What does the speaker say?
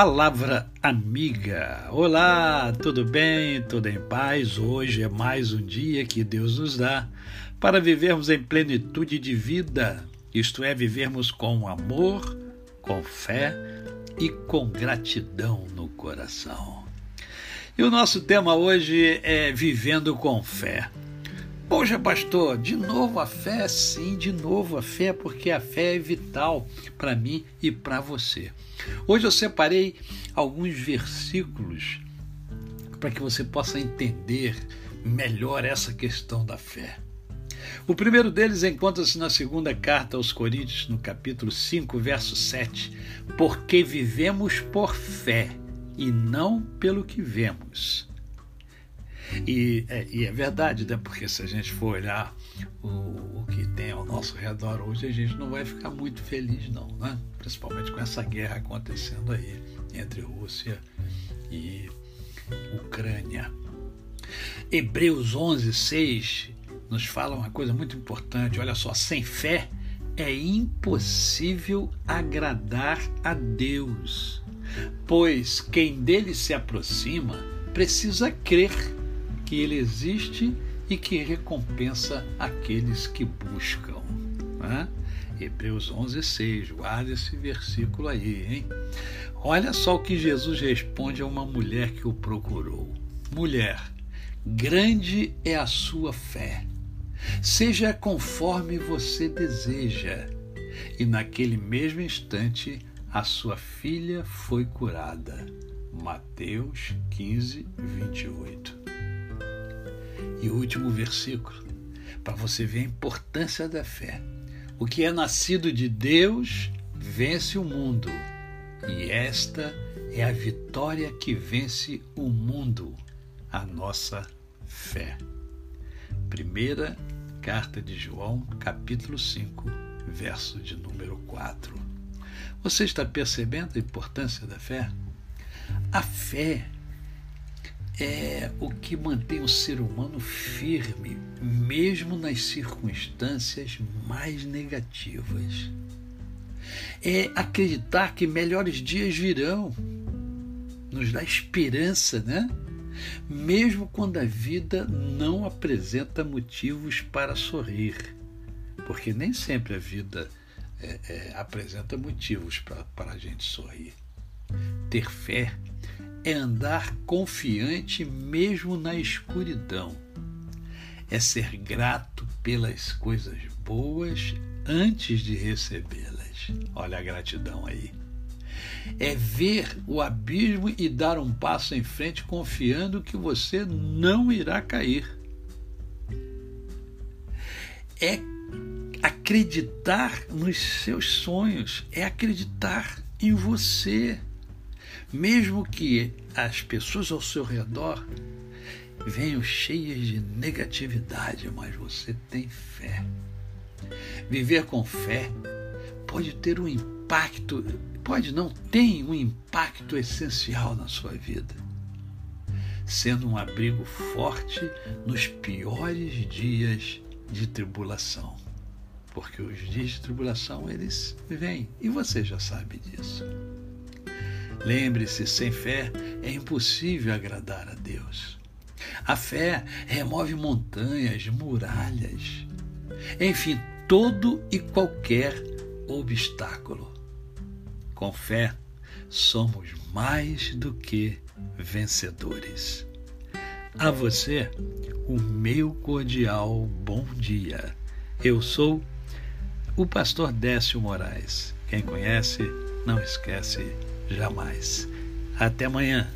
Palavra amiga. Olá, tudo bem? Tudo em paz? Hoje é mais um dia que Deus nos dá para vivermos em plenitude de vida, isto é, vivermos com amor, com fé e com gratidão no coração. E o nosso tema hoje é Vivendo com Fé. Poxa, pastor, de novo a fé? Sim, de novo a fé, porque a fé é vital para mim e para você. Hoje eu separei alguns versículos para que você possa entender melhor essa questão da fé. O primeiro deles encontra-se na segunda carta aos Coríntios, no capítulo 5, verso 7. Porque vivemos por fé e não pelo que vemos. E é, e é verdade, né? porque se a gente for olhar o, o, que tem ao nosso redor hoje, a gente não vai ficar muito feliz, não, né? principalmente com essa guerra acontecendo aí entre Rússia e Ucrânia. Hebreus 11, 6 nos fala uma coisa muito importante. Olha só, sem fé é impossível agradar a Deus, pois quem dele se aproxima precisa crer que ele existe e que recompensa aqueles que buscam. Né? Hebreus 11, 6. Guarda esse versículo aí, hein? Olha só o que Jesus responde a uma mulher que o procurou: Mulher, grande é a sua fé. Seja conforme você deseja. E naquele mesmo instante, a sua filha foi curada. Mateus 15, 28. E o último versículo, para você ver a importância da fé. O que é nascido de Deus vence o mundo, e esta é a vitória que vence o mundo, a nossa fé. Primeira carta de João, capítulo 5, verso de número 4. Você está percebendo a importância da fé? A fé é o que mantém o ser humano firme, mesmo nas circunstâncias mais negativas. É acreditar que melhores dias virão, nos dá esperança, né? Mesmo quando a vida não apresenta motivos para sorrir, porque nem sempre a vida é, é, apresenta motivos para a gente sorrir. Ter fé é andar confiante mesmo na escuridão. É ser grato pelas coisas boas antes de recebê-las. Olha a gratidão aí. É ver o abismo e dar um passo em frente confiando que você não irá cair. É acreditar nos seus sonhos, é acreditar em você mesmo que as pessoas ao seu redor venham cheias de negatividade, mas você tem fé. Viver com fé pode ter um impacto, pode não, tem um impacto essencial na sua vida, sendo um abrigo forte nos piores dias de tribulação. Porque os dias de tribulação eles vêm e você já sabe disso. Lembre-se, sem fé é impossível agradar a Deus. A fé remove montanhas, muralhas, enfim, todo e qualquer obstáculo. Com fé, somos mais do que vencedores. A você, o meu cordial bom dia. Eu sou o pastor Décio Moraes. Quem conhece, não esquece jamais. Até amanhã.